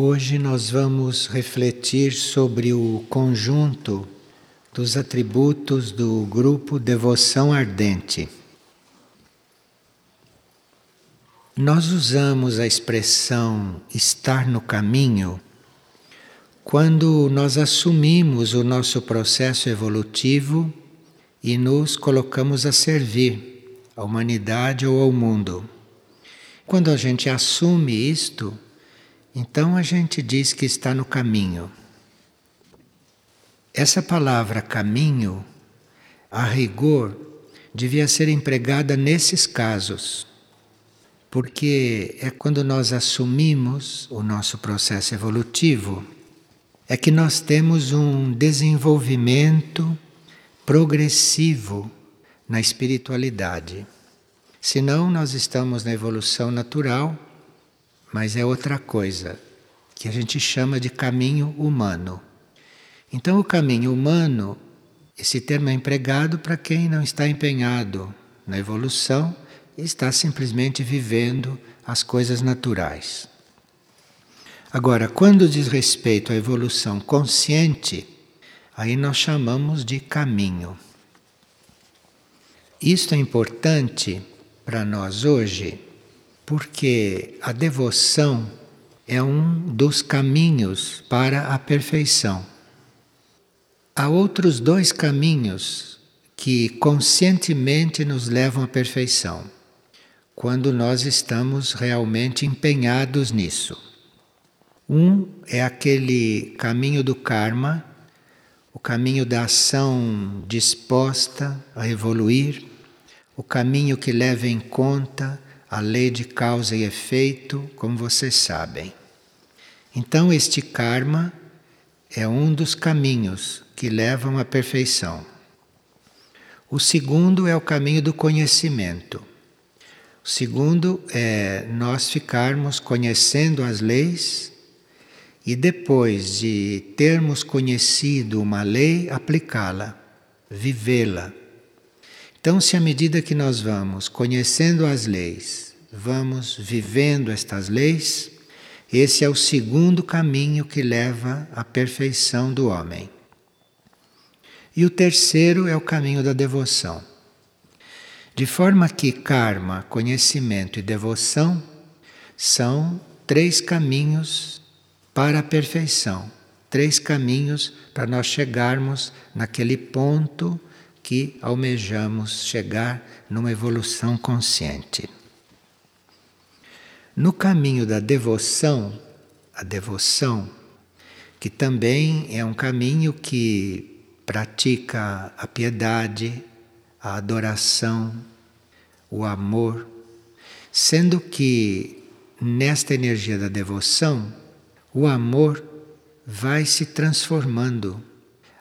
Hoje nós vamos refletir sobre o conjunto dos atributos do grupo Devoção Ardente. Nós usamos a expressão estar no caminho quando nós assumimos o nosso processo evolutivo e nos colocamos a servir à humanidade ou ao mundo. Quando a gente assume isto, então a gente diz que está no caminho. Essa palavra caminho, a rigor, devia ser empregada nesses casos, porque é quando nós assumimos o nosso processo evolutivo, é que nós temos um desenvolvimento progressivo na espiritualidade. Senão, nós estamos na evolução natural mas é outra coisa, que a gente chama de caminho humano. Então, o caminho humano, esse termo é empregado para quem não está empenhado na evolução e está simplesmente vivendo as coisas naturais. Agora, quando diz respeito à evolução consciente, aí nós chamamos de caminho. Isto é importante para nós hoje porque a devoção é um dos caminhos para a perfeição. Há outros dois caminhos que conscientemente nos levam à perfeição, quando nós estamos realmente empenhados nisso. Um é aquele caminho do karma, o caminho da ação disposta a evoluir, o caminho que leva em conta a lei de causa e efeito, como vocês sabem. Então, este karma é um dos caminhos que levam à perfeição. O segundo é o caminho do conhecimento. O segundo é nós ficarmos conhecendo as leis e depois de termos conhecido uma lei, aplicá-la, vivê-la. Então, se à medida que nós vamos conhecendo as leis, vamos vivendo estas leis, esse é o segundo caminho que leva à perfeição do homem. E o terceiro é o caminho da devoção. De forma que karma, conhecimento e devoção são três caminhos para a perfeição, três caminhos para nós chegarmos naquele ponto que almejamos chegar numa evolução consciente. No caminho da devoção, a devoção, que também é um caminho que pratica a piedade, a adoração, o amor, sendo que nesta energia da devoção, o amor vai se transformando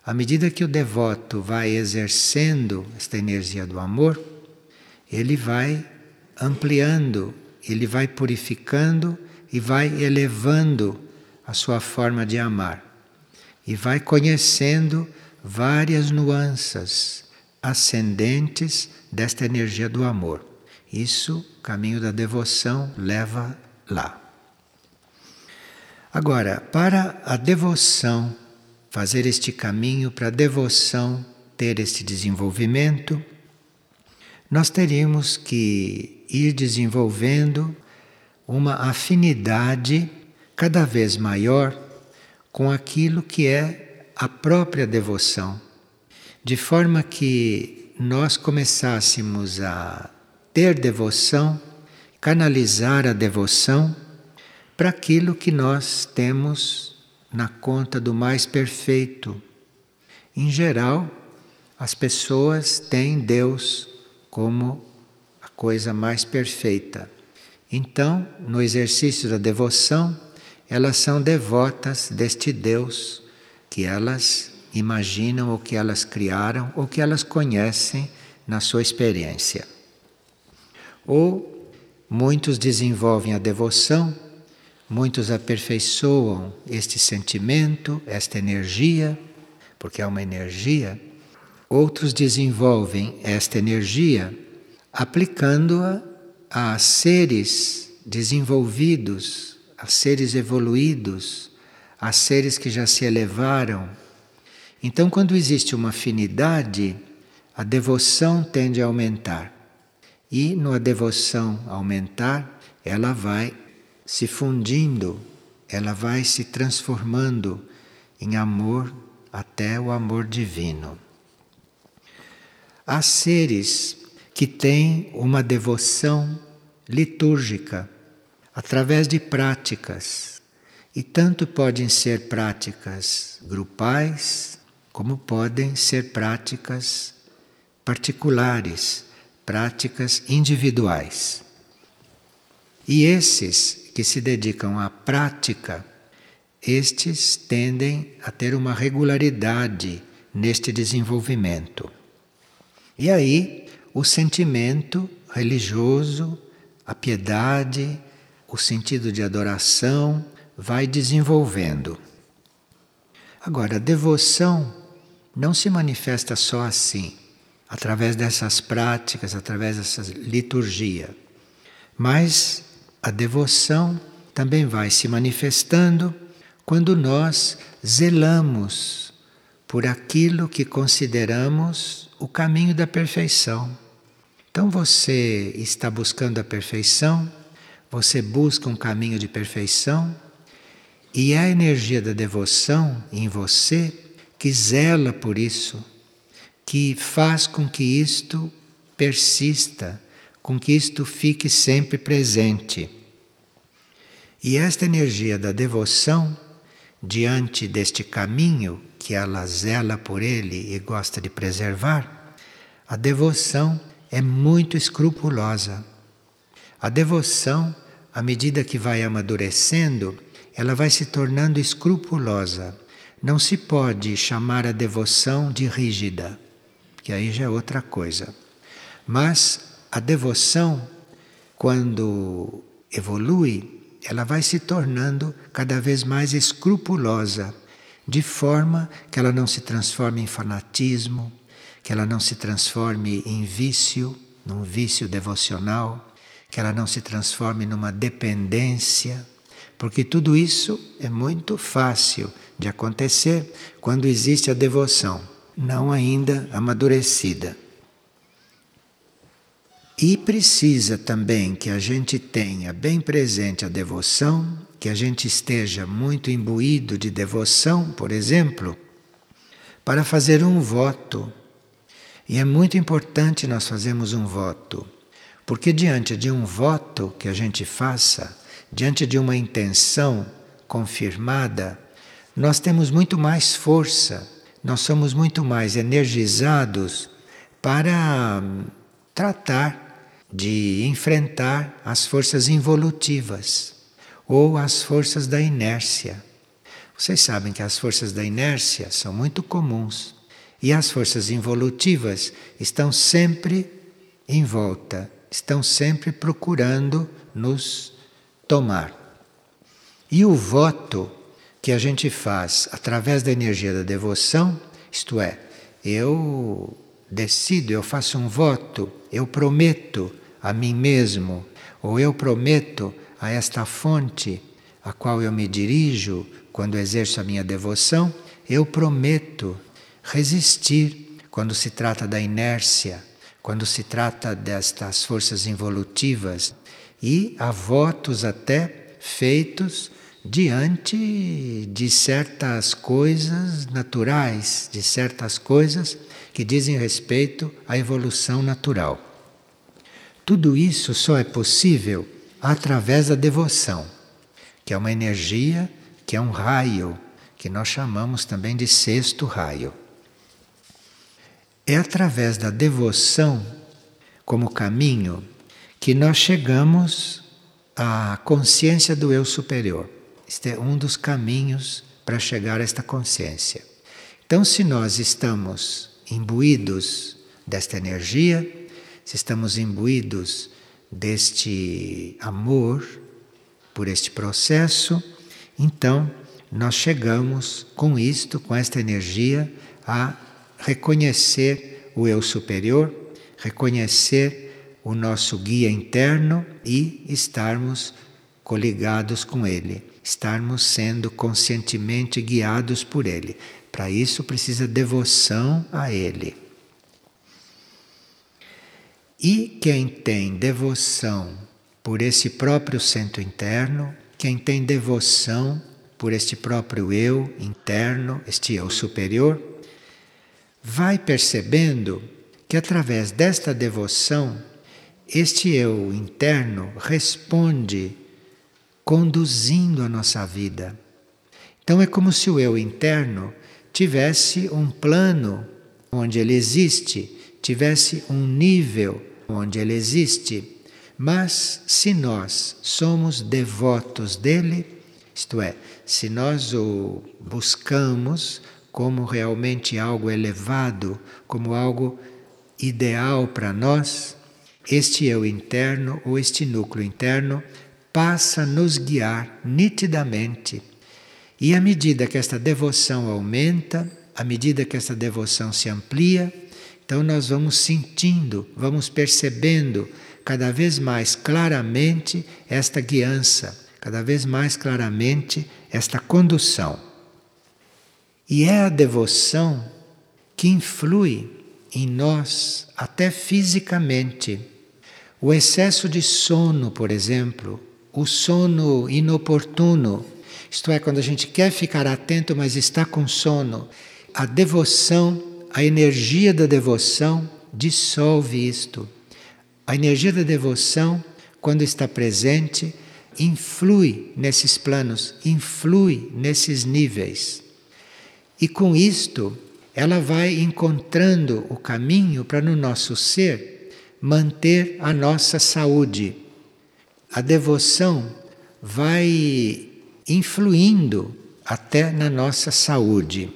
à medida que o devoto vai exercendo esta energia do amor, ele vai ampliando, ele vai purificando e vai elevando a sua forma de amar. E vai conhecendo várias nuances ascendentes desta energia do amor. Isso, caminho da devoção, leva lá. Agora, para a devoção fazer este caminho para a devoção ter este desenvolvimento, nós teríamos que ir desenvolvendo uma afinidade cada vez maior com aquilo que é a própria devoção, de forma que nós começássemos a ter devoção, canalizar a devoção para aquilo que nós temos na conta do mais perfeito. Em geral, as pessoas têm Deus como a coisa mais perfeita. Então, no exercício da devoção, elas são devotas deste Deus que elas imaginam ou que elas criaram ou que elas conhecem na sua experiência. Ou muitos desenvolvem a devoção Muitos aperfeiçoam este sentimento, esta energia, porque é uma energia. Outros desenvolvem esta energia aplicando-a a seres desenvolvidos a seres evoluídos, a seres que já se elevaram. Então, quando existe uma afinidade, a devoção tende a aumentar. E no a devoção aumentar, ela vai se fundindo, ela vai se transformando em amor até o amor divino. Há seres que têm uma devoção litúrgica através de práticas. E tanto podem ser práticas grupais, como podem ser práticas particulares, práticas individuais. E esses que se dedicam à prática, estes tendem a ter uma regularidade neste desenvolvimento. E aí o sentimento religioso, a piedade, o sentido de adoração vai desenvolvendo. Agora, a devoção não se manifesta só assim, através dessas práticas, através dessa liturgia, mas a devoção também vai se manifestando quando nós zelamos por aquilo que consideramos o caminho da perfeição. Então você está buscando a perfeição, você busca um caminho de perfeição e é a energia da devoção em você que zela por isso, que faz com que isto persista, com que isto fique sempre presente. E esta energia da devoção, diante deste caminho que ela zela por ele e gosta de preservar, a devoção é muito escrupulosa. A devoção, à medida que vai amadurecendo, ela vai se tornando escrupulosa. Não se pode chamar a devoção de rígida, que aí já é outra coisa. Mas a devoção, quando evolui, ela vai se tornando cada vez mais escrupulosa, de forma que ela não se transforme em fanatismo, que ela não se transforme em vício, num vício devocional, que ela não se transforme numa dependência, porque tudo isso é muito fácil de acontecer quando existe a devoção, não ainda amadurecida. E precisa também que a gente tenha bem presente a devoção, que a gente esteja muito imbuído de devoção, por exemplo, para fazer um voto. E é muito importante nós fazermos um voto, porque diante de um voto que a gente faça, diante de uma intenção confirmada, nós temos muito mais força, nós somos muito mais energizados para tratar de enfrentar as forças involutivas ou as forças da inércia. Vocês sabem que as forças da inércia são muito comuns e as forças involutivas estão sempre em volta, estão sempre procurando nos tomar. E o voto que a gente faz através da energia da devoção, isto é, eu decido, eu faço um voto, eu prometo a mim mesmo, ou eu prometo a esta fonte a qual eu me dirijo quando exerço a minha devoção, eu prometo resistir quando se trata da inércia, quando se trata destas forças involutivas, e há votos até feitos diante de certas coisas naturais, de certas coisas que dizem respeito à evolução natural. Tudo isso só é possível através da devoção, que é uma energia, que é um raio, que nós chamamos também de sexto raio. É através da devoção, como caminho, que nós chegamos à consciência do eu superior. Este é um dos caminhos para chegar a esta consciência. Então, se nós estamos imbuídos desta energia, se estamos imbuídos deste amor por este processo, então nós chegamos com isto, com esta energia, a reconhecer o eu superior, reconhecer o nosso guia interno e estarmos coligados com Ele, estarmos sendo conscientemente guiados por Ele. Para isso precisa devoção a Ele. E quem tem devoção por esse próprio centro interno, quem tem devoção por este próprio eu interno, este eu superior, vai percebendo que através desta devoção, este eu interno responde conduzindo a nossa vida. Então é como se o eu interno tivesse um plano onde ele existe, tivesse um nível onde ele existe. Mas se nós somos devotos dele, isto é, se nós o buscamos como realmente algo elevado, como algo ideal para nós, este eu interno ou este núcleo interno passa a nos guiar nitidamente. E à medida que esta devoção aumenta, à medida que esta devoção se amplia, então nós vamos sentindo, vamos percebendo cada vez mais claramente esta guiança, cada vez mais claramente esta condução. E é a devoção que influi em nós até fisicamente. O excesso de sono, por exemplo, o sono inoportuno, isto é, quando a gente quer ficar atento, mas está com sono, a devoção, a energia da devoção dissolve isto. A energia da devoção, quando está presente, influi nesses planos, influi nesses níveis. E com isto, ela vai encontrando o caminho para no nosso ser manter a nossa saúde a devoção vai influindo até na nossa saúde.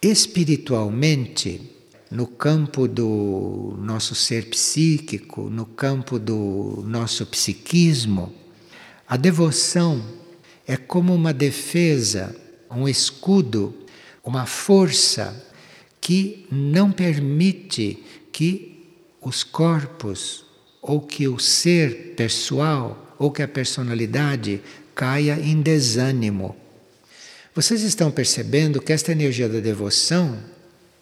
Espiritualmente, no campo do nosso ser psíquico, no campo do nosso psiquismo, a devoção é como uma defesa, um escudo, uma força que não permite que os corpos ou que o ser pessoal ou que a personalidade caia em desânimo. Vocês estão percebendo que esta energia da devoção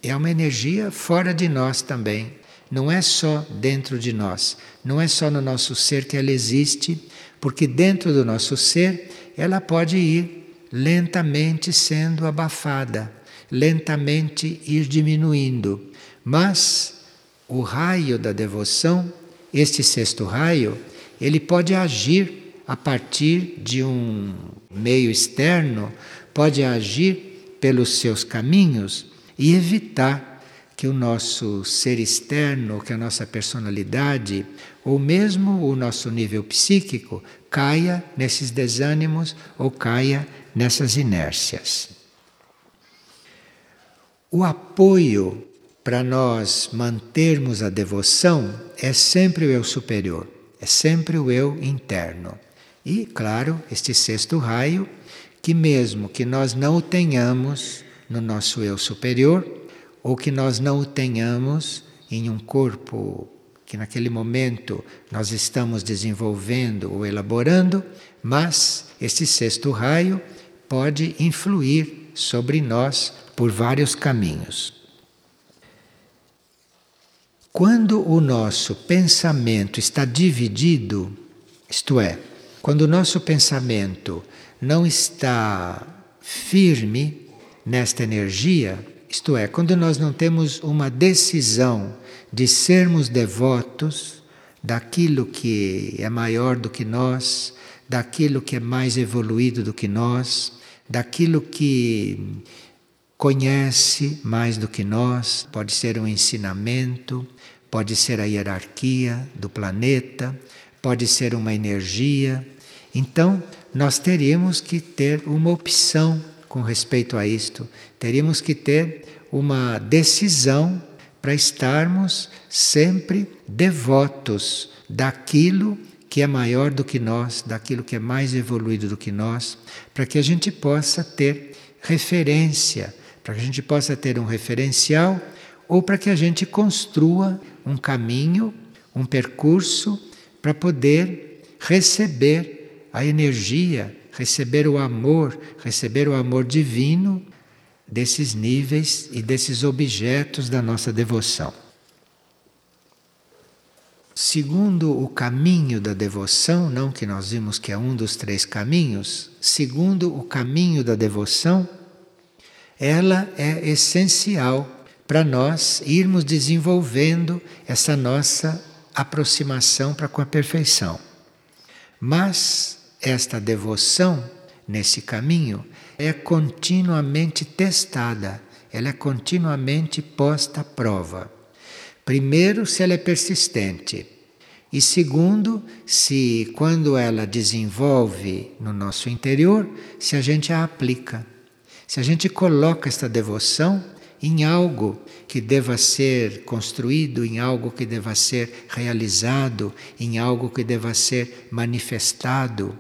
é uma energia fora de nós também. Não é só dentro de nós, não é só no nosso ser que ela existe, porque dentro do nosso ser ela pode ir lentamente sendo abafada, lentamente ir diminuindo. Mas o raio da devoção este sexto raio, ele pode agir a partir de um meio externo, pode agir pelos seus caminhos e evitar que o nosso ser externo, que a nossa personalidade, ou mesmo o nosso nível psíquico, caia nesses desânimos ou caia nessas inércias. O apoio para nós mantermos a devoção é sempre o eu superior, é sempre o eu interno. E, claro, este sexto raio, que mesmo que nós não o tenhamos no nosso eu superior, ou que nós não o tenhamos em um corpo que naquele momento nós estamos desenvolvendo ou elaborando, mas este sexto raio pode influir sobre nós por vários caminhos. Quando o nosso pensamento está dividido, isto é, quando o nosso pensamento não está firme nesta energia, isto é, quando nós não temos uma decisão de sermos devotos daquilo que é maior do que nós, daquilo que é mais evoluído do que nós, daquilo que conhece mais do que nós, pode ser um ensinamento, pode ser a hierarquia do planeta, pode ser uma energia. Então, nós teríamos que ter uma opção com respeito a isto, teríamos que ter uma decisão para estarmos sempre devotos daquilo que é maior do que nós, daquilo que é mais evoluído do que nós, para que a gente possa ter referência para que a gente possa ter um referencial ou para que a gente construa um caminho, um percurso para poder receber a energia, receber o amor, receber o amor divino desses níveis e desses objetos da nossa devoção. Segundo o caminho da devoção, não que nós vimos que é um dos três caminhos, segundo o caminho da devoção, ela é essencial para nós irmos desenvolvendo essa nossa aproximação para com a perfeição. Mas esta devoção nesse caminho é continuamente testada, ela é continuamente posta à prova. Primeiro, se ela é persistente. E segundo, se quando ela desenvolve no nosso interior, se a gente a aplica. Se a gente coloca esta devoção em algo que deva ser construído, em algo que deva ser realizado, em algo que deva ser manifestado,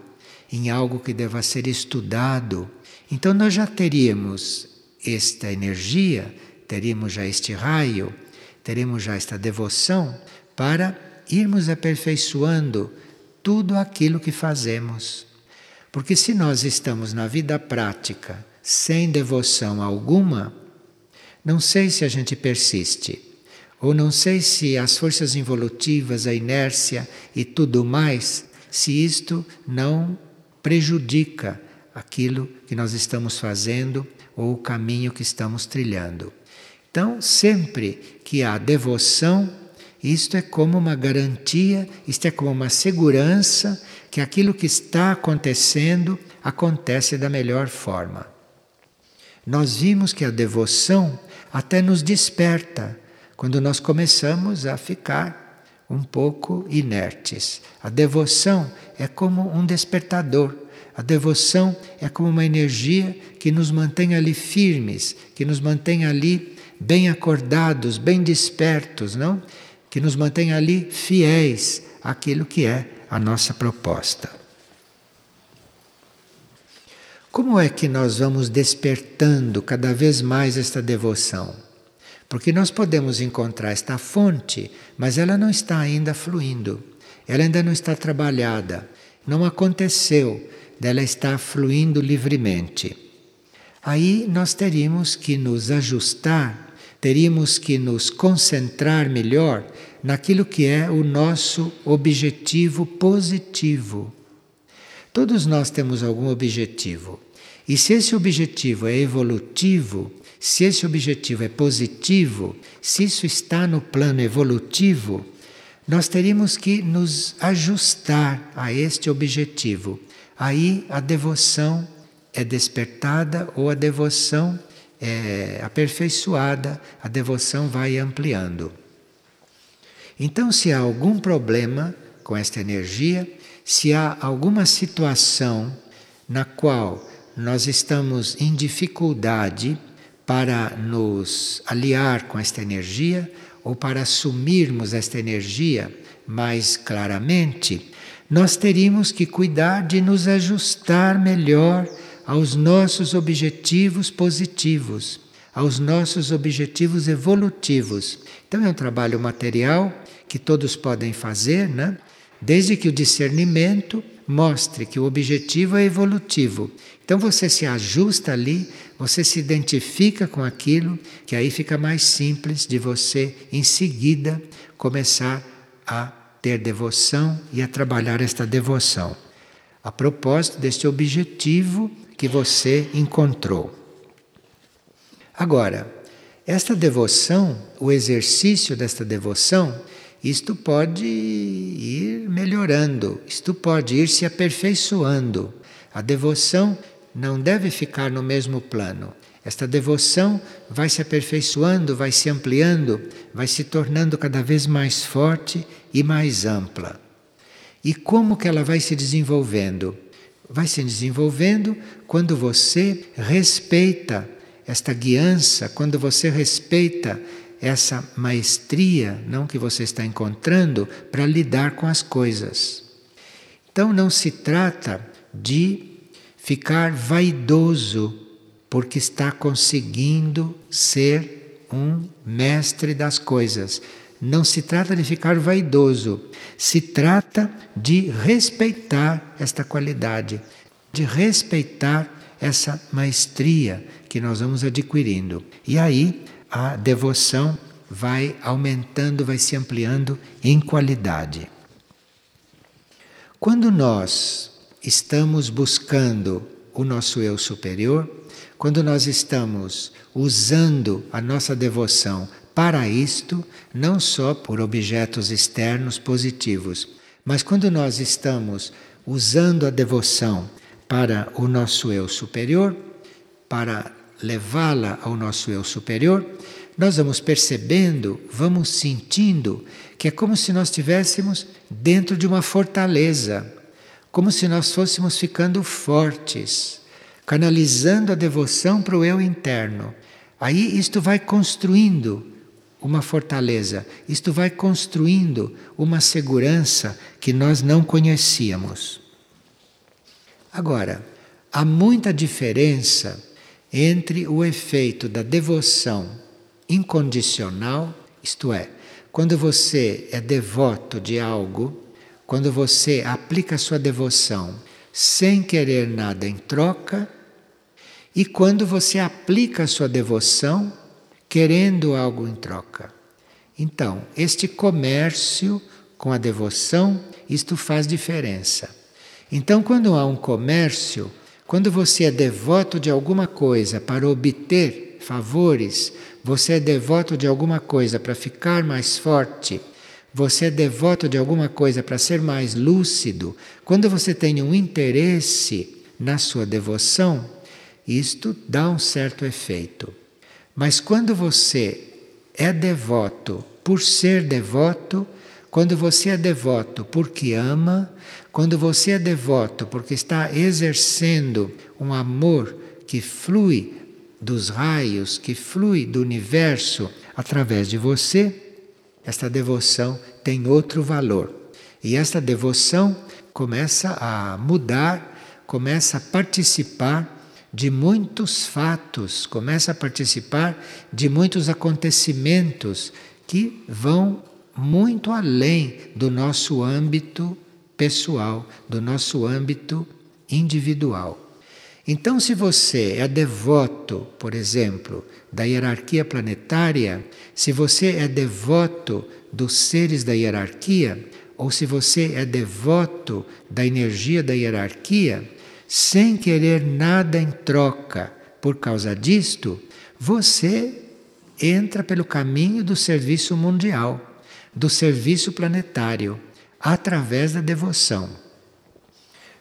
em algo que deva ser estudado, então nós já teríamos esta energia, teríamos já este raio, teríamos já esta devoção para irmos aperfeiçoando tudo aquilo que fazemos. Porque se nós estamos na vida prática sem devoção alguma, não sei se a gente persiste, ou não sei se as forças involutivas, a inércia e tudo mais, se isto não prejudica aquilo que nós estamos fazendo ou o caminho que estamos trilhando. Então, sempre que há devoção, isto é como uma garantia, isto é como uma segurança que aquilo que está acontecendo acontece da melhor forma. Nós vimos que a devoção até nos desperta quando nós começamos a ficar um pouco inertes. A devoção é como um despertador. A devoção é como uma energia que nos mantém ali firmes, que nos mantém ali bem acordados, bem despertos, não? Que nos mantém ali fiéis àquilo que é a nossa proposta. Como é que nós vamos despertando cada vez mais esta devoção? Porque nós podemos encontrar esta fonte, mas ela não está ainda fluindo, ela ainda não está trabalhada, não aconteceu dela estar fluindo livremente. Aí nós teríamos que nos ajustar, teríamos que nos concentrar melhor naquilo que é o nosso objetivo positivo. Todos nós temos algum objetivo. E se esse objetivo é evolutivo, se esse objetivo é positivo, se isso está no plano evolutivo, nós teríamos que nos ajustar a este objetivo. Aí a devoção é despertada ou a devoção é aperfeiçoada, a devoção vai ampliando. Então, se há algum problema com esta energia, se há alguma situação na qual nós estamos em dificuldade para nos aliar com esta energia ou para assumirmos esta energia mais claramente, nós teríamos que cuidar de nos ajustar melhor aos nossos objetivos positivos, aos nossos objetivos evolutivos. Então é um trabalho material que todos podem fazer, né? Desde que o discernimento mostre que o objetivo é evolutivo. Então você se ajusta ali, você se identifica com aquilo, que aí fica mais simples de você, em seguida, começar a ter devoção e a trabalhar esta devoção. A propósito deste objetivo que você encontrou. Agora, esta devoção, o exercício desta devoção, isto pode ir melhorando, isto pode ir se aperfeiçoando. A devoção não deve ficar no mesmo plano. Esta devoção vai se aperfeiçoando, vai se ampliando, vai se tornando cada vez mais forte e mais ampla. E como que ela vai se desenvolvendo? Vai se desenvolvendo quando você respeita esta guiança, quando você respeita essa maestria não que você está encontrando para lidar com as coisas. Então não se trata de ficar vaidoso porque está conseguindo ser um mestre das coisas. não se trata de ficar vaidoso, se trata de respeitar esta qualidade, de respeitar essa maestria que nós vamos adquirindo. E aí a devoção vai aumentando, vai se ampliando em qualidade. Quando nós estamos buscando o nosso eu superior, quando nós estamos usando a nossa devoção para isto, não só por objetos externos positivos, mas quando nós estamos usando a devoção para o nosso eu superior, para levá-la ao nosso eu superior, nós vamos percebendo, vamos sentindo que é como se nós estivéssemos dentro de uma fortaleza, como se nós fôssemos ficando fortes, canalizando a devoção para o eu interno. Aí isto vai construindo uma fortaleza, isto vai construindo uma segurança que nós não conhecíamos. Agora, há muita diferença entre o efeito da devoção incondicional, isto é, quando você é devoto de algo, quando você aplica sua devoção sem querer nada em troca, e quando você aplica sua devoção querendo algo em troca. Então, este comércio com a devoção, isto faz diferença. Então, quando há um comércio, quando você é devoto de alguma coisa para obter favores, você é devoto de alguma coisa para ficar mais forte, você é devoto de alguma coisa para ser mais lúcido, quando você tem um interesse na sua devoção, isto dá um certo efeito. Mas quando você é devoto por ser devoto, quando você é devoto porque ama, quando você é devoto porque está exercendo um amor que flui dos raios, que flui do universo através de você, esta devoção tem outro valor. E esta devoção começa a mudar, começa a participar de muitos fatos, começa a participar de muitos acontecimentos que vão muito além do nosso âmbito pessoal, do nosso âmbito individual. Então, se você é devoto, por exemplo, da hierarquia planetária, se você é devoto dos seres da hierarquia, ou se você é devoto da energia da hierarquia, sem querer nada em troca por causa disto, você entra pelo caminho do serviço mundial, do serviço planetário, através da devoção.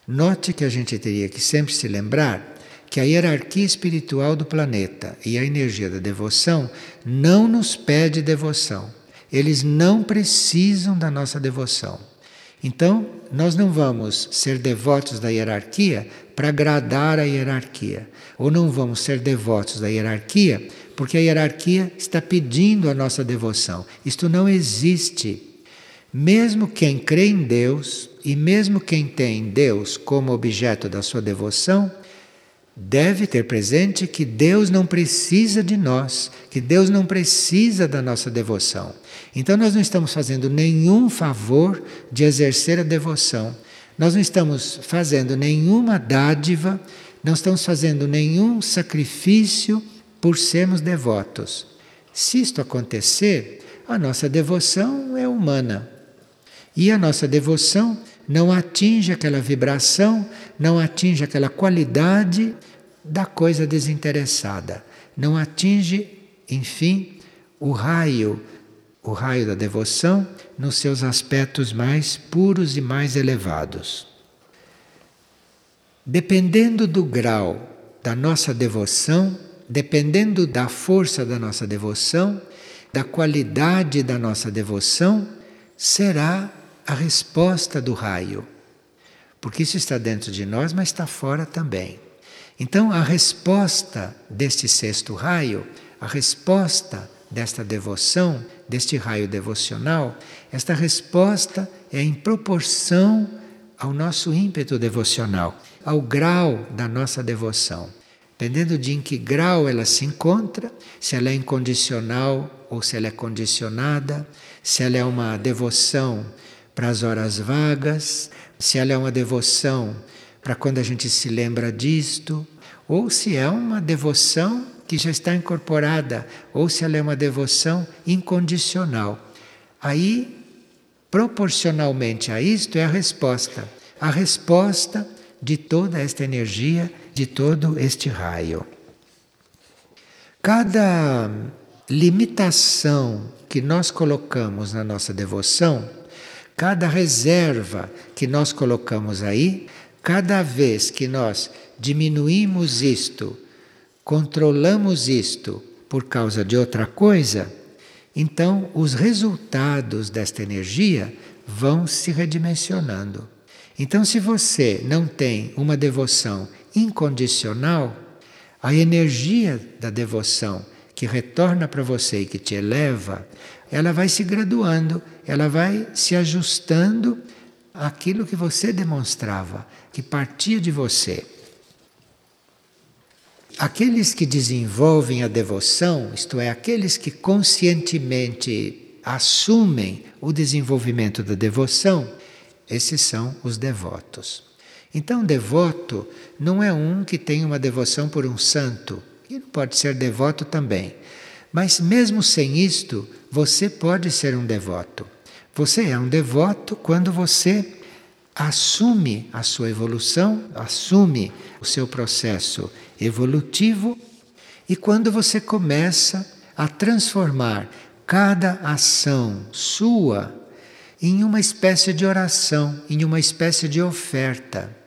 Note que a gente teria que sempre se lembrar que a hierarquia espiritual do planeta e a energia da devoção não nos pede devoção. Eles não precisam da nossa devoção. Então, nós não vamos ser devotos da hierarquia para agradar a hierarquia, ou não vamos ser devotos da hierarquia porque a hierarquia está pedindo a nossa devoção. Isto não existe. Mesmo quem crê em Deus e mesmo quem tem Deus como objeto da sua devoção, deve ter presente que Deus não precisa de nós, que Deus não precisa da nossa devoção. Então nós não estamos fazendo nenhum favor de exercer a devoção. Nós não estamos fazendo nenhuma dádiva, não estamos fazendo nenhum sacrifício por sermos devotos. Se isto acontecer, a nossa devoção é humana. E a nossa devoção não atinge aquela vibração, não atinge aquela qualidade da coisa desinteressada. Não atinge, enfim, o raio, o raio da devoção nos seus aspectos mais puros e mais elevados. Dependendo do grau da nossa devoção, dependendo da força da nossa devoção, da qualidade da nossa devoção, será a resposta do raio. Porque isso está dentro de nós, mas está fora também. Então, a resposta deste sexto raio, a resposta desta devoção, deste raio devocional, esta resposta é em proporção ao nosso ímpeto devocional, ao grau da nossa devoção. Dependendo de em que grau ela se encontra, se ela é incondicional ou se ela é condicionada, se ela é uma devoção para as horas vagas, se ela é uma devoção para quando a gente se lembra disto, ou se é uma devoção que já está incorporada, ou se ela é uma devoção incondicional. Aí, proporcionalmente a isto, é a resposta. A resposta de toda esta energia, de todo este raio. Cada limitação que nós colocamos na nossa devoção, cada reserva que nós colocamos aí, cada vez que nós diminuímos isto, controlamos isto por causa de outra coisa, então os resultados desta energia vão se redimensionando. Então, se você não tem uma devoção incondicional, a energia da devoção que retorna para você e que te eleva, ela vai se graduando, ela vai se ajustando àquilo que você demonstrava, que partia de você. Aqueles que desenvolvem a devoção, isto é, aqueles que conscientemente assumem o desenvolvimento da devoção, esses são os devotos. Então, devoto não é um que tem uma devoção por um santo, e pode ser devoto também. Mas mesmo sem isto, você pode ser um devoto. Você é um devoto quando você assume a sua evolução, assume o seu processo evolutivo e quando você começa a transformar cada ação sua em uma espécie de oração, em uma espécie de oferta.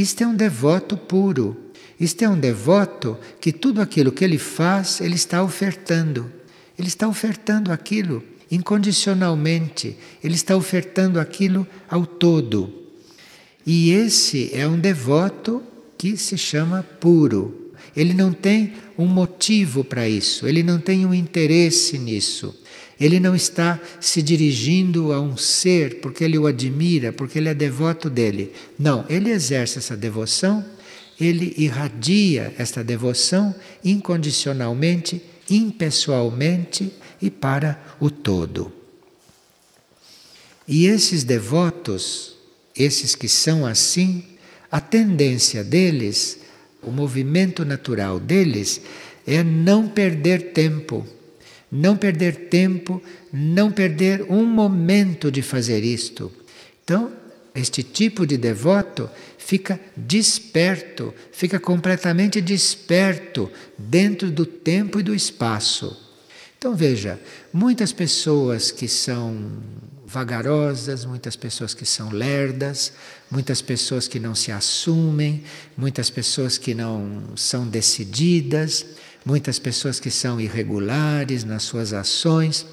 Isto é um devoto puro. Isto é um devoto que tudo aquilo que ele faz, ele está ofertando. Ele está ofertando aquilo incondicionalmente. Ele está ofertando aquilo ao todo. E esse é um devoto que se chama puro. Ele não tem um motivo para isso, ele não tem um interesse nisso. Ele não está se dirigindo a um ser porque ele o admira, porque ele é devoto dele. Não, ele exerce essa devoção, ele irradia esta devoção incondicionalmente, impessoalmente e para o todo. E esses devotos, esses que são assim, a tendência deles, o movimento natural deles, é não perder tempo. Não perder tempo, não perder um momento de fazer isto. Então, este tipo de devoto fica desperto, fica completamente desperto dentro do tempo e do espaço. Então veja, muitas pessoas que são vagarosas, muitas pessoas que são lerdas, muitas pessoas que não se assumem, muitas pessoas que não são decididas, muitas pessoas que são irregulares nas suas ações.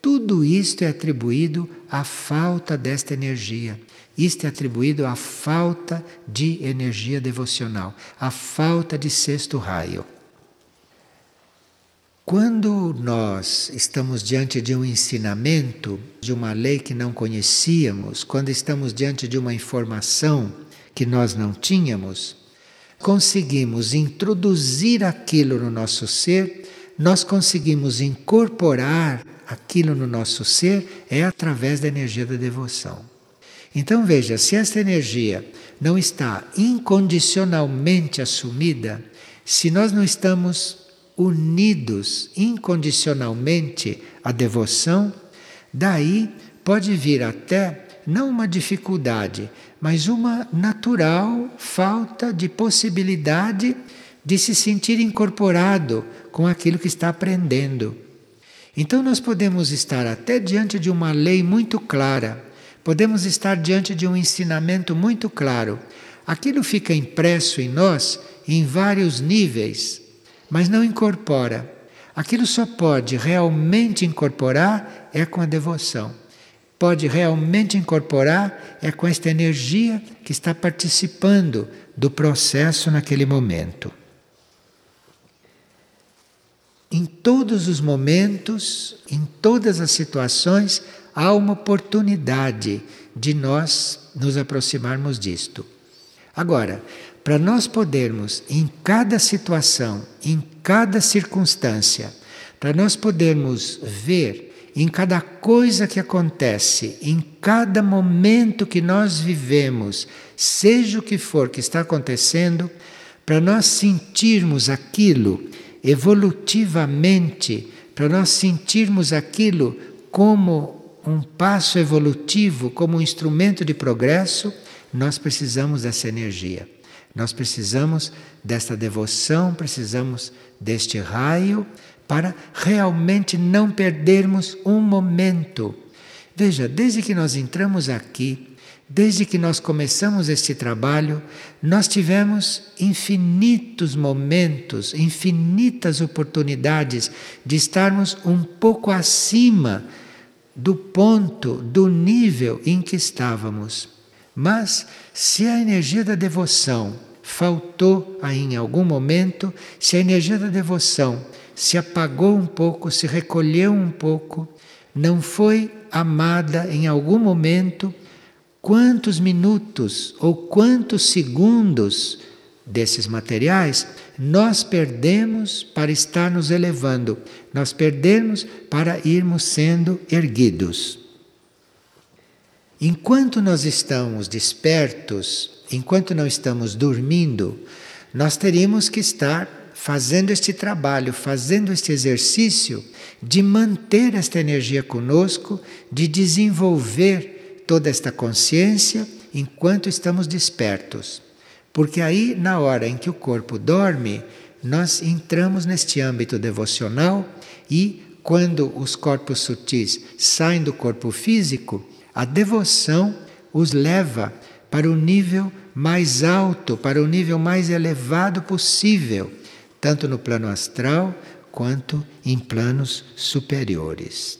Tudo isto é atribuído à falta desta energia. Isto é atribuído à falta de energia devocional, à falta de sexto raio. Quando nós estamos diante de um ensinamento, de uma lei que não conhecíamos, quando estamos diante de uma informação que nós não tínhamos, conseguimos introduzir aquilo no nosso ser, nós conseguimos incorporar aquilo no nosso ser é através da energia da devoção. Então veja, se esta energia não está incondicionalmente assumida, se nós não estamos unidos incondicionalmente à devoção, daí pode vir até não uma dificuldade, mas uma natural falta de possibilidade de se sentir incorporado com aquilo que está aprendendo. Então, nós podemos estar até diante de uma lei muito clara, podemos estar diante de um ensinamento muito claro. Aquilo fica impresso em nós em vários níveis mas não incorpora. Aquilo só pode realmente incorporar é com a devoção. Pode realmente incorporar é com esta energia que está participando do processo naquele momento. Em todos os momentos, em todas as situações, há uma oportunidade de nós nos aproximarmos disto. Agora, para nós podermos, em cada situação, em cada circunstância, para nós podermos ver em cada coisa que acontece, em cada momento que nós vivemos, seja o que for que está acontecendo, para nós sentirmos aquilo evolutivamente, para nós sentirmos aquilo como um passo evolutivo, como um instrumento de progresso, nós precisamos dessa energia. Nós precisamos desta devoção, precisamos deste raio para realmente não perdermos um momento. Veja, desde que nós entramos aqui, desde que nós começamos este trabalho, nós tivemos infinitos momentos, infinitas oportunidades de estarmos um pouco acima do ponto, do nível em que estávamos. Mas se a energia da devoção faltou aí em algum momento, se a energia da devoção se apagou um pouco, se recolheu um pouco, não foi amada em algum momento, quantos minutos ou quantos segundos desses materiais nós perdemos para estar nos elevando, nós perdemos para irmos sendo erguidos. Enquanto nós estamos despertos, enquanto não estamos dormindo, nós teríamos que estar fazendo este trabalho, fazendo este exercício de manter esta energia conosco, de desenvolver toda esta consciência enquanto estamos despertos. Porque aí, na hora em que o corpo dorme, nós entramos neste âmbito devocional e, quando os corpos sutis saem do corpo físico, a devoção os leva para o nível mais alto, para o nível mais elevado possível, tanto no plano astral quanto em planos superiores.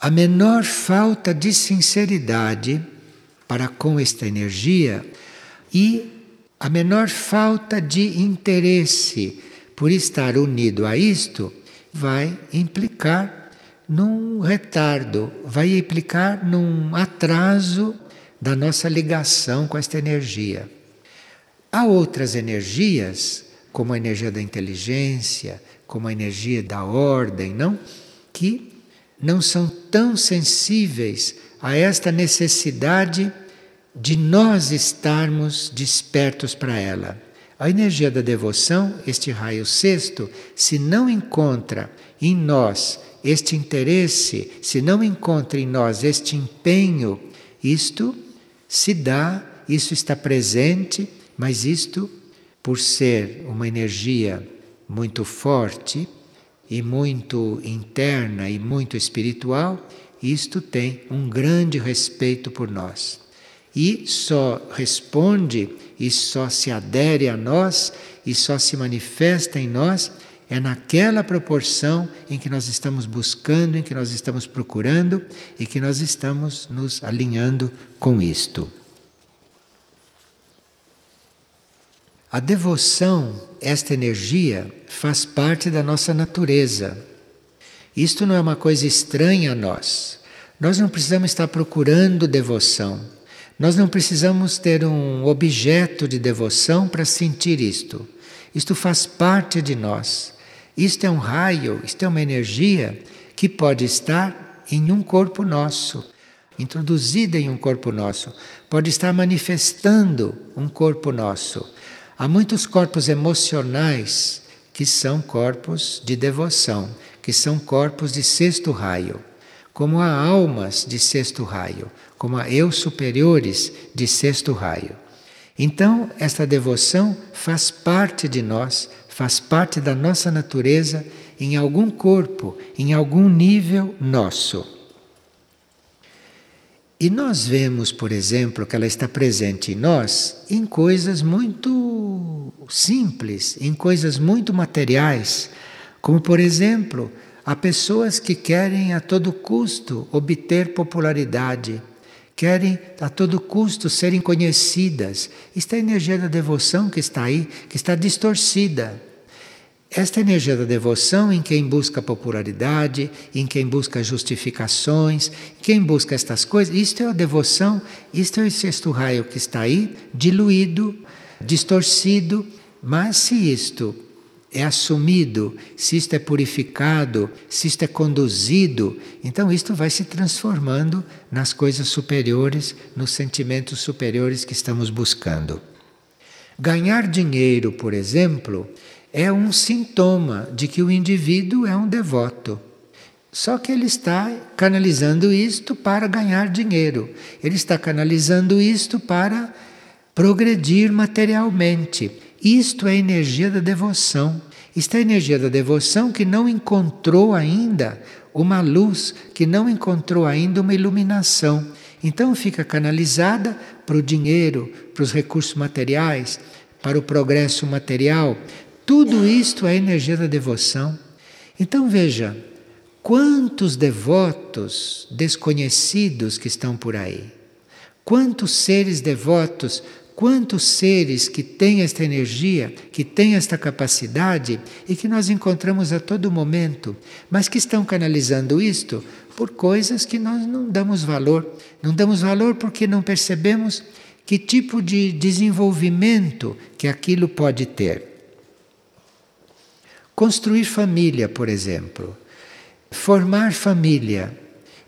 A menor falta de sinceridade para com esta energia e a menor falta de interesse por estar unido a isto vai implicar num retardo, vai implicar num atraso da nossa ligação com esta energia. Há outras energias, como a energia da inteligência, como a energia da ordem, não? Que não são tão sensíveis a esta necessidade de nós estarmos despertos para ela. A energia da devoção, este raio sexto, se não encontra em nós este interesse, se não encontra em nós este empenho, isto se dá, isso está presente, mas isto, por ser uma energia muito forte e muito interna e muito espiritual, isto tem um grande respeito por nós. E só responde e só se adere a nós e só se manifesta em nós é naquela proporção em que nós estamos buscando, em que nós estamos procurando e que nós estamos nos alinhando com isto. A devoção, esta energia, faz parte da nossa natureza. Isto não é uma coisa estranha a nós. Nós não precisamos estar procurando devoção. Nós não precisamos ter um objeto de devoção para sentir isto. Isto faz parte de nós. Isto é um raio, isto é uma energia que pode estar em um corpo nosso, introduzida em um corpo nosso, pode estar manifestando um corpo nosso. Há muitos corpos emocionais que são corpos de devoção, que são corpos de sexto raio, como há almas de sexto raio, como há eu superiores de sexto raio. Então, esta devoção faz parte de nós, faz parte da nossa natureza em algum corpo, em algum nível nosso. E nós vemos, por exemplo, que ela está presente em nós em coisas muito simples, em coisas muito materiais, como por exemplo, há pessoas que querem a todo custo obter popularidade, querem a todo custo serem conhecidas. Isto é a energia da devoção que está aí, que está distorcida. Esta energia da devoção em quem busca popularidade, em quem busca justificações, quem busca estas coisas, isto é a devoção, isto é o sexto raio que está aí, diluído, distorcido, mas se isto é assumido, se isto é purificado, se isto é conduzido, então isto vai se transformando nas coisas superiores, nos sentimentos superiores que estamos buscando. Ganhar dinheiro, por exemplo, é um sintoma de que o indivíduo é um devoto. Só que ele está canalizando isto para ganhar dinheiro. Ele está canalizando isto para progredir materialmente. Isto é a energia da devoção. Isto é a energia da devoção que não encontrou ainda uma luz, que não encontrou ainda uma iluminação. Então fica canalizada para o dinheiro, para os recursos materiais, para o progresso material. Tudo isto é energia da devoção. Então veja, quantos devotos desconhecidos que estão por aí. Quantos seres devotos Quantos seres que têm esta energia, que têm esta capacidade e que nós encontramos a todo momento, mas que estão canalizando isto por coisas que nós não damos valor. Não damos valor porque não percebemos que tipo de desenvolvimento que aquilo pode ter. Construir família, por exemplo. Formar família.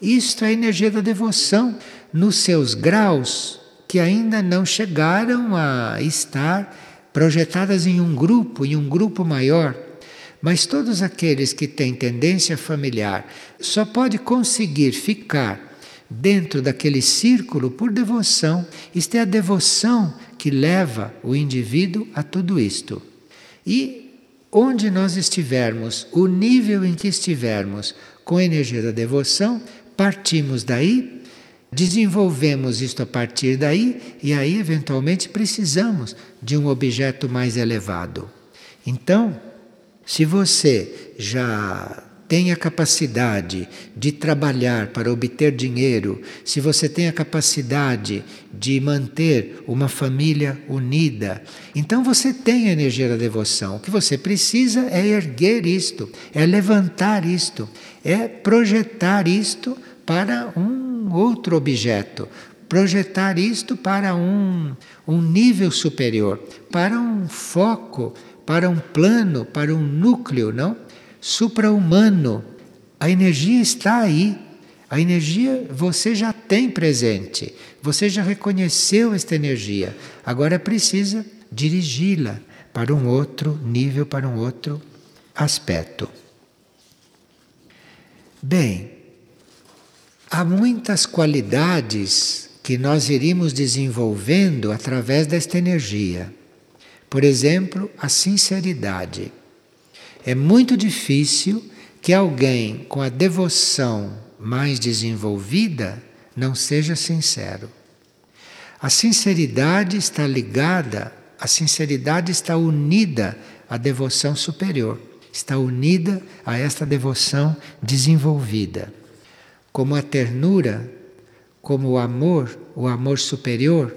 Isto é a energia da devoção nos seus graus que ainda não chegaram a estar projetadas em um grupo, em um grupo maior. Mas todos aqueles que têm tendência familiar só pode conseguir ficar dentro daquele círculo por devoção. Isto é a devoção que leva o indivíduo a tudo isto. E onde nós estivermos, o nível em que estivermos com a energia da devoção, partimos daí Desenvolvemos isto a partir daí e aí, eventualmente, precisamos de um objeto mais elevado. Então, se você já tem a capacidade de trabalhar para obter dinheiro, se você tem a capacidade de manter uma família unida, então você tem a energia da devoção. O que você precisa é erguer isto, é levantar isto, é projetar isto para um outro objeto, projetar isto para um, um nível superior, para um foco, para um plano, para um núcleo, não? Supra-humano. A energia está aí. A energia você já tem presente. Você já reconheceu esta energia. Agora precisa dirigi-la para um outro nível, para um outro aspecto. Bem, Há muitas qualidades que nós iríamos desenvolvendo através desta energia. Por exemplo, a sinceridade. É muito difícil que alguém com a devoção mais desenvolvida não seja sincero. A sinceridade está ligada, a sinceridade está unida à devoção superior, está unida a esta devoção desenvolvida como a ternura, como o amor, o amor superior,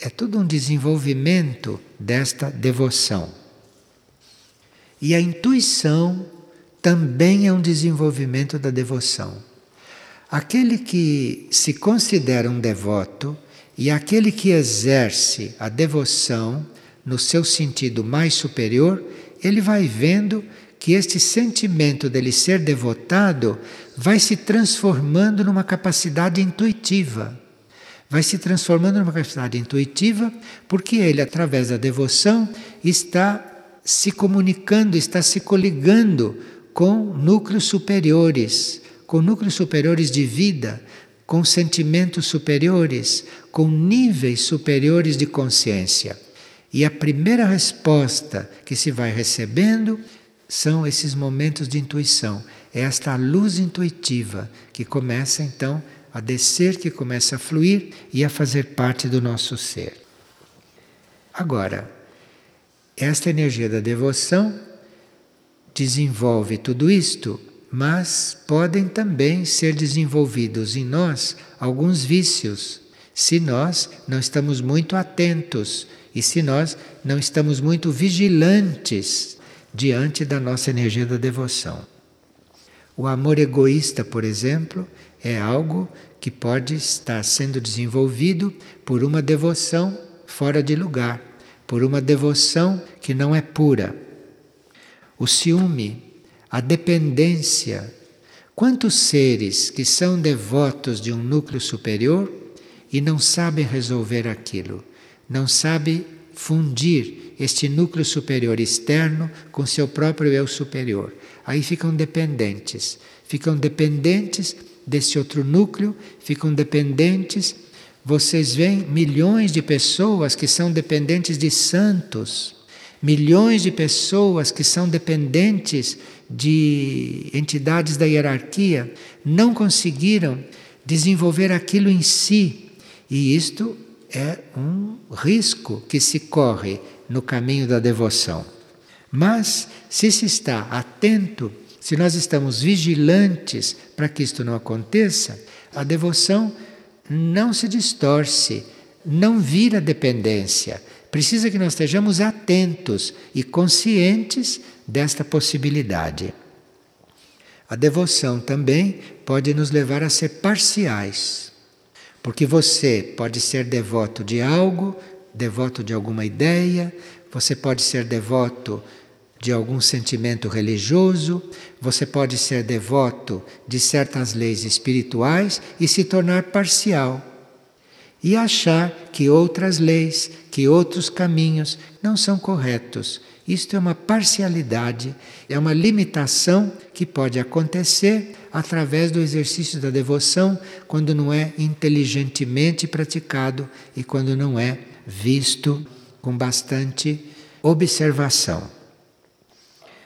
é tudo um desenvolvimento desta devoção. E a intuição também é um desenvolvimento da devoção. Aquele que se considera um devoto e aquele que exerce a devoção no seu sentido mais superior, ele vai vendo que este sentimento dele ser devotado vai se transformando numa capacidade intuitiva. Vai se transformando numa capacidade intuitiva porque ele, através da devoção, está se comunicando, está se coligando com núcleos superiores, com núcleos superiores de vida, com sentimentos superiores, com níveis superiores de consciência. E a primeira resposta que se vai recebendo são esses momentos de intuição. É esta luz intuitiva que começa então a descer, que começa a fluir e a fazer parte do nosso ser. Agora, esta energia da devoção desenvolve tudo isto, mas podem também ser desenvolvidos em nós alguns vícios, se nós não estamos muito atentos e se nós não estamos muito vigilantes diante da nossa energia da devoção. O amor egoísta, por exemplo, é algo que pode estar sendo desenvolvido por uma devoção fora de lugar, por uma devoção que não é pura. o ciúme, a dependência. Quantos seres que são devotos de um núcleo superior e não sabem resolver aquilo, não sabem fundir este núcleo superior externo com seu próprio eu superior. Aí ficam dependentes, ficam dependentes desse outro núcleo, ficam dependentes. Vocês veem milhões de pessoas que são dependentes de santos, milhões de pessoas que são dependentes de entidades da hierarquia, não conseguiram desenvolver aquilo em si. E isto é um risco que se corre no caminho da devoção. Mas, se se está atento, se nós estamos vigilantes para que isto não aconteça, a devoção não se distorce, não vira dependência. Precisa que nós estejamos atentos e conscientes desta possibilidade. A devoção também pode nos levar a ser parciais. Porque você pode ser devoto de algo, devoto de alguma ideia, você pode ser devoto de algum sentimento religioso, você pode ser devoto de certas leis espirituais e se tornar parcial. E achar que outras leis, que outros caminhos não são corretos. Isto é uma parcialidade, é uma limitação que pode acontecer através do exercício da devoção quando não é inteligentemente praticado e quando não é visto com bastante observação.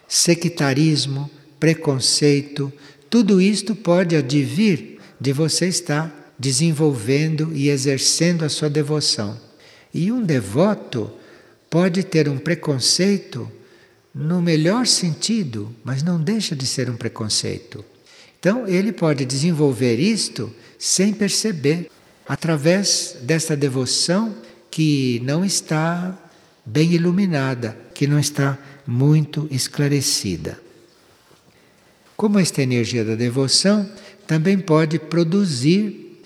Sectarismo, preconceito, tudo isto pode advir de você estar desenvolvendo e exercendo a sua devoção. E um devoto pode ter um preconceito no melhor sentido, mas não deixa de ser um preconceito. Então, ele pode desenvolver isto sem perceber, através desta devoção que não está bem iluminada, que não está muito esclarecida. Como esta energia da devoção também pode produzir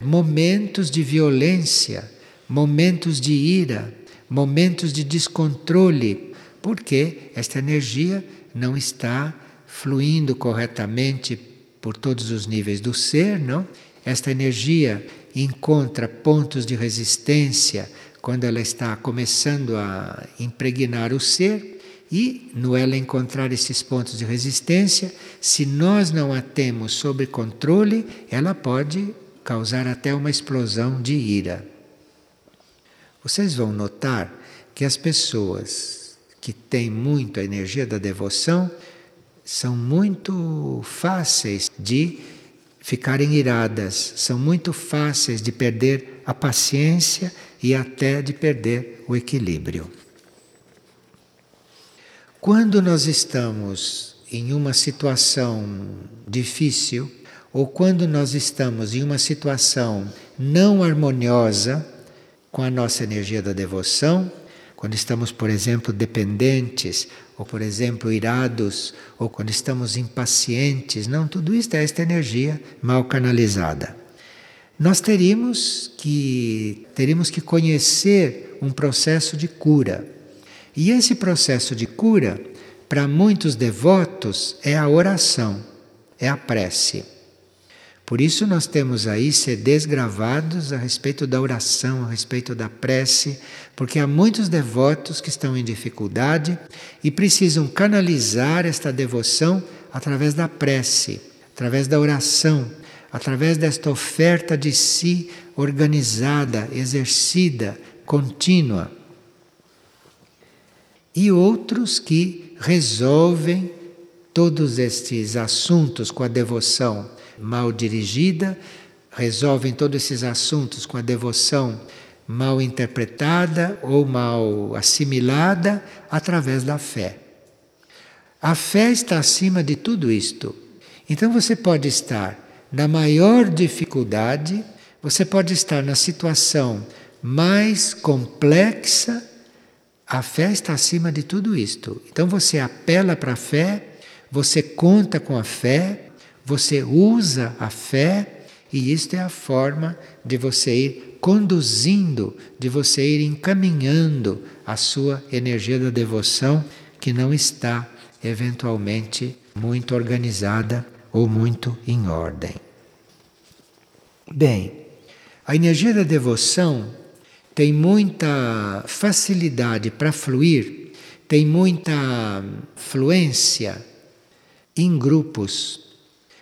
momentos de violência, momentos de ira, momentos de descontrole, porque esta energia não está fluindo corretamente por todos os níveis do ser, não? Esta energia encontra pontos de resistência quando ela está começando a impregnar o ser e no ela encontrar esses pontos de resistência, se nós não a temos sob controle, ela pode causar até uma explosão de ira. Vocês vão notar que as pessoas que têm muito a energia da devoção são muito fáceis de ficarem iradas, são muito fáceis de perder a paciência e até de perder o equilíbrio. Quando nós estamos em uma situação difícil, ou quando nós estamos em uma situação não harmoniosa com a nossa energia da devoção, quando estamos, por exemplo, dependentes ou por exemplo irados, ou quando estamos impacientes, não, tudo isto é esta energia mal canalizada. Nós teríamos que teríamos que conhecer um processo de cura. E esse processo de cura, para muitos devotos, é a oração, é a prece. Por isso nós temos aí CDs gravados a respeito da oração, a respeito da prece, porque há muitos devotos que estão em dificuldade e precisam canalizar esta devoção através da prece, através da oração, através desta oferta de si organizada, exercida, contínua. E outros que resolvem todos estes assuntos com a devoção mal dirigida, resolvem todos esses assuntos com a devoção mal interpretada ou mal assimilada através da fé. A fé está acima de tudo isto. Então você pode estar na maior dificuldade, você pode estar na situação mais complexa, a fé está acima de tudo isto. Então você apela para a fé, você conta com a fé, você usa a fé e isto é a forma de você ir conduzindo, de você ir encaminhando a sua energia da devoção que não está eventualmente muito organizada ou muito em ordem. Bem, a energia da devoção tem muita facilidade para fluir, tem muita fluência em grupos.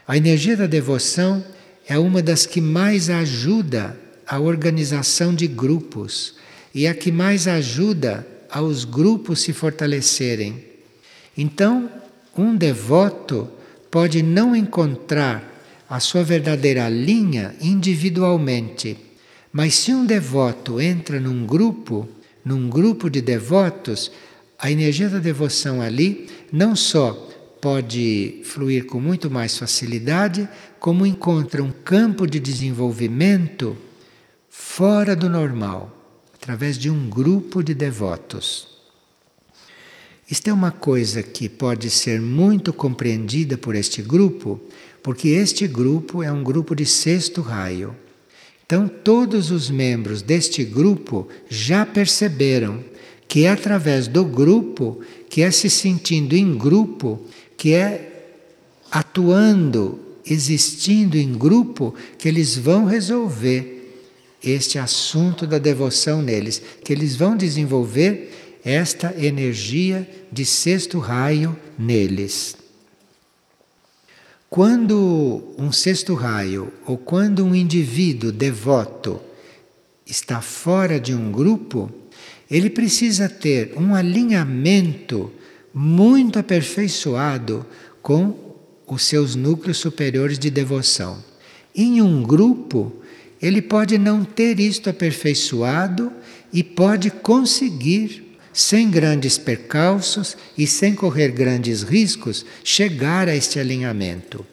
A energia da devoção é uma das que mais ajuda a organização de grupos e a que mais ajuda aos grupos se fortalecerem. Então, um devoto pode não encontrar a sua verdadeira linha individualmente. Mas se um devoto entra num grupo, num grupo de devotos, a energia da devoção ali não só pode fluir com muito mais facilidade, como encontra um campo de desenvolvimento fora do normal, através de um grupo de devotos. Isto é uma coisa que pode ser muito compreendida por este grupo, porque este grupo é um grupo de sexto raio. Então, todos os membros deste grupo já perceberam que é através do grupo, que é se sentindo em grupo, que é atuando, existindo em grupo, que eles vão resolver este assunto da devoção neles, que eles vão desenvolver esta energia de sexto raio neles. Quando um sexto raio ou quando um indivíduo devoto está fora de um grupo, ele precisa ter um alinhamento muito aperfeiçoado com os seus núcleos superiores de devoção. Em um grupo, ele pode não ter isto aperfeiçoado e pode conseguir sem grandes percalços e sem correr grandes riscos, chegar a este alinhamento.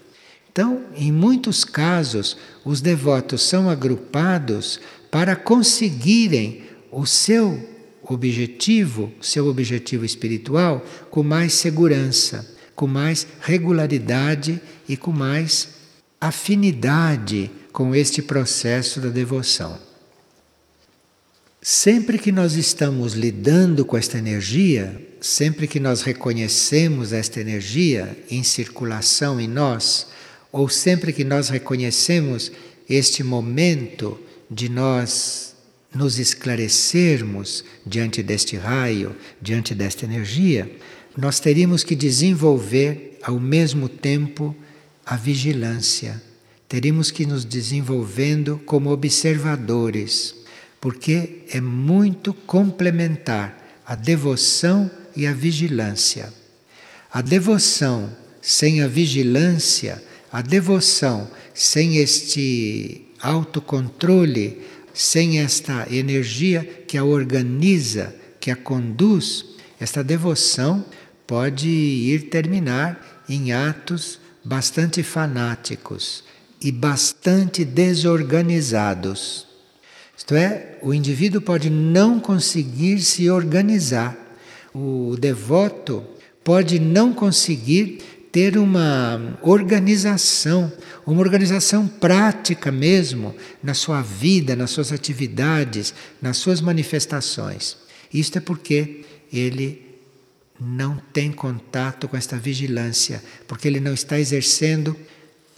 Então, em muitos casos, os devotos são agrupados para conseguirem o seu objetivo, seu objetivo espiritual, com mais segurança, com mais regularidade e com mais afinidade com este processo da devoção. Sempre que nós estamos lidando com esta energia, sempre que nós reconhecemos esta energia em circulação em nós, ou sempre que nós reconhecemos este momento de nós nos esclarecermos diante deste raio, diante desta energia, nós teríamos que desenvolver ao mesmo tempo a vigilância. Teríamos que nos desenvolvendo como observadores porque é muito complementar a devoção e a vigilância. A devoção sem a vigilância, a devoção sem este autocontrole, sem esta energia que a organiza, que a conduz, esta devoção pode ir terminar em atos bastante fanáticos e bastante desorganizados. Isto é, o indivíduo pode não conseguir se organizar. O devoto pode não conseguir ter uma organização, uma organização prática mesmo na sua vida, nas suas atividades, nas suas manifestações. Isto é porque ele não tem contato com esta vigilância, porque ele não está exercendo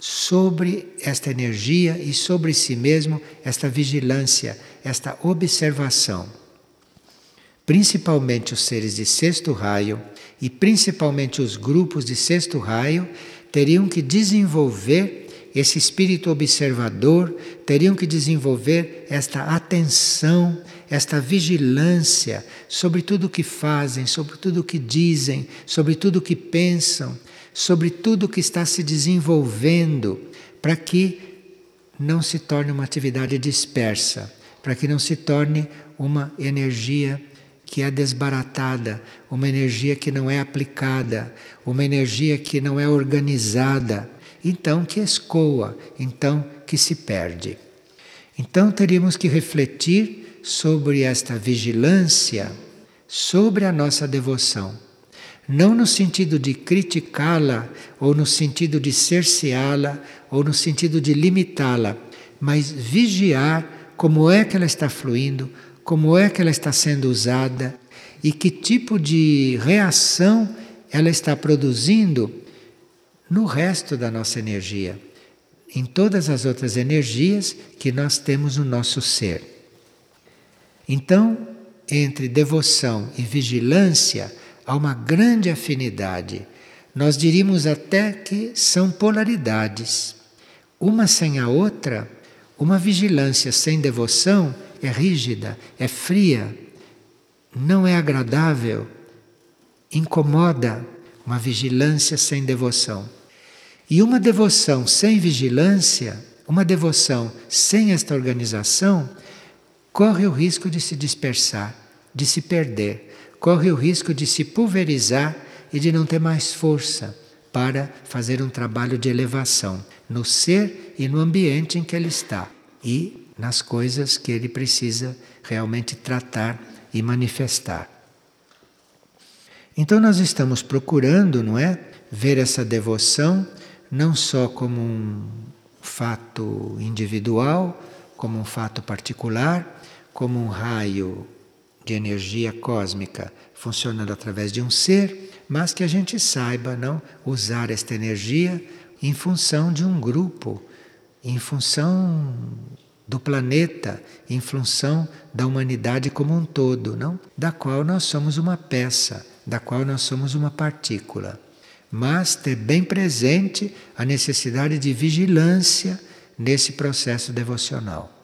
sobre esta energia e sobre si mesmo esta vigilância, esta observação. Principalmente os seres de sexto raio e principalmente os grupos de sexto raio teriam que desenvolver esse espírito observador, teriam que desenvolver esta atenção, esta vigilância sobre tudo o que fazem, sobre tudo o que dizem, sobre tudo o que pensam, sobre tudo que está se desenvolvendo, para que não se torne uma atividade dispersa, para que não se torne uma energia que é desbaratada, uma energia que não é aplicada, uma energia que não é organizada, então que escoa, então que se perde. Então teríamos que refletir sobre esta vigilância, sobre a nossa devoção não no sentido de criticá-la, ou no sentido de cerceá-la, ou no sentido de limitá-la, mas vigiar como é que ela está fluindo, como é que ela está sendo usada e que tipo de reação ela está produzindo no resto da nossa energia, em todas as outras energias que nós temos no nosso ser. Então, entre devoção e vigilância há uma grande afinidade. Nós diríamos até que são polaridades. Uma sem a outra, uma vigilância sem devoção é rígida, é fria, não é agradável, incomoda uma vigilância sem devoção. E uma devoção sem vigilância, uma devoção sem esta organização, corre o risco de se dispersar, de se perder, corre o risco de se pulverizar e de não ter mais força para fazer um trabalho de elevação no ser e no ambiente em que ele está e nas coisas que ele precisa realmente tratar e manifestar. Então nós estamos procurando, não é, ver essa devoção não só como um fato individual, como um fato particular, como um raio de energia cósmica funcionando através de um ser, mas que a gente saiba não usar esta energia em função de um grupo, em função do planeta, em função da humanidade como um todo, não? Da qual nós somos uma peça, da qual nós somos uma partícula. Mas ter bem presente a necessidade de vigilância nesse processo devocional.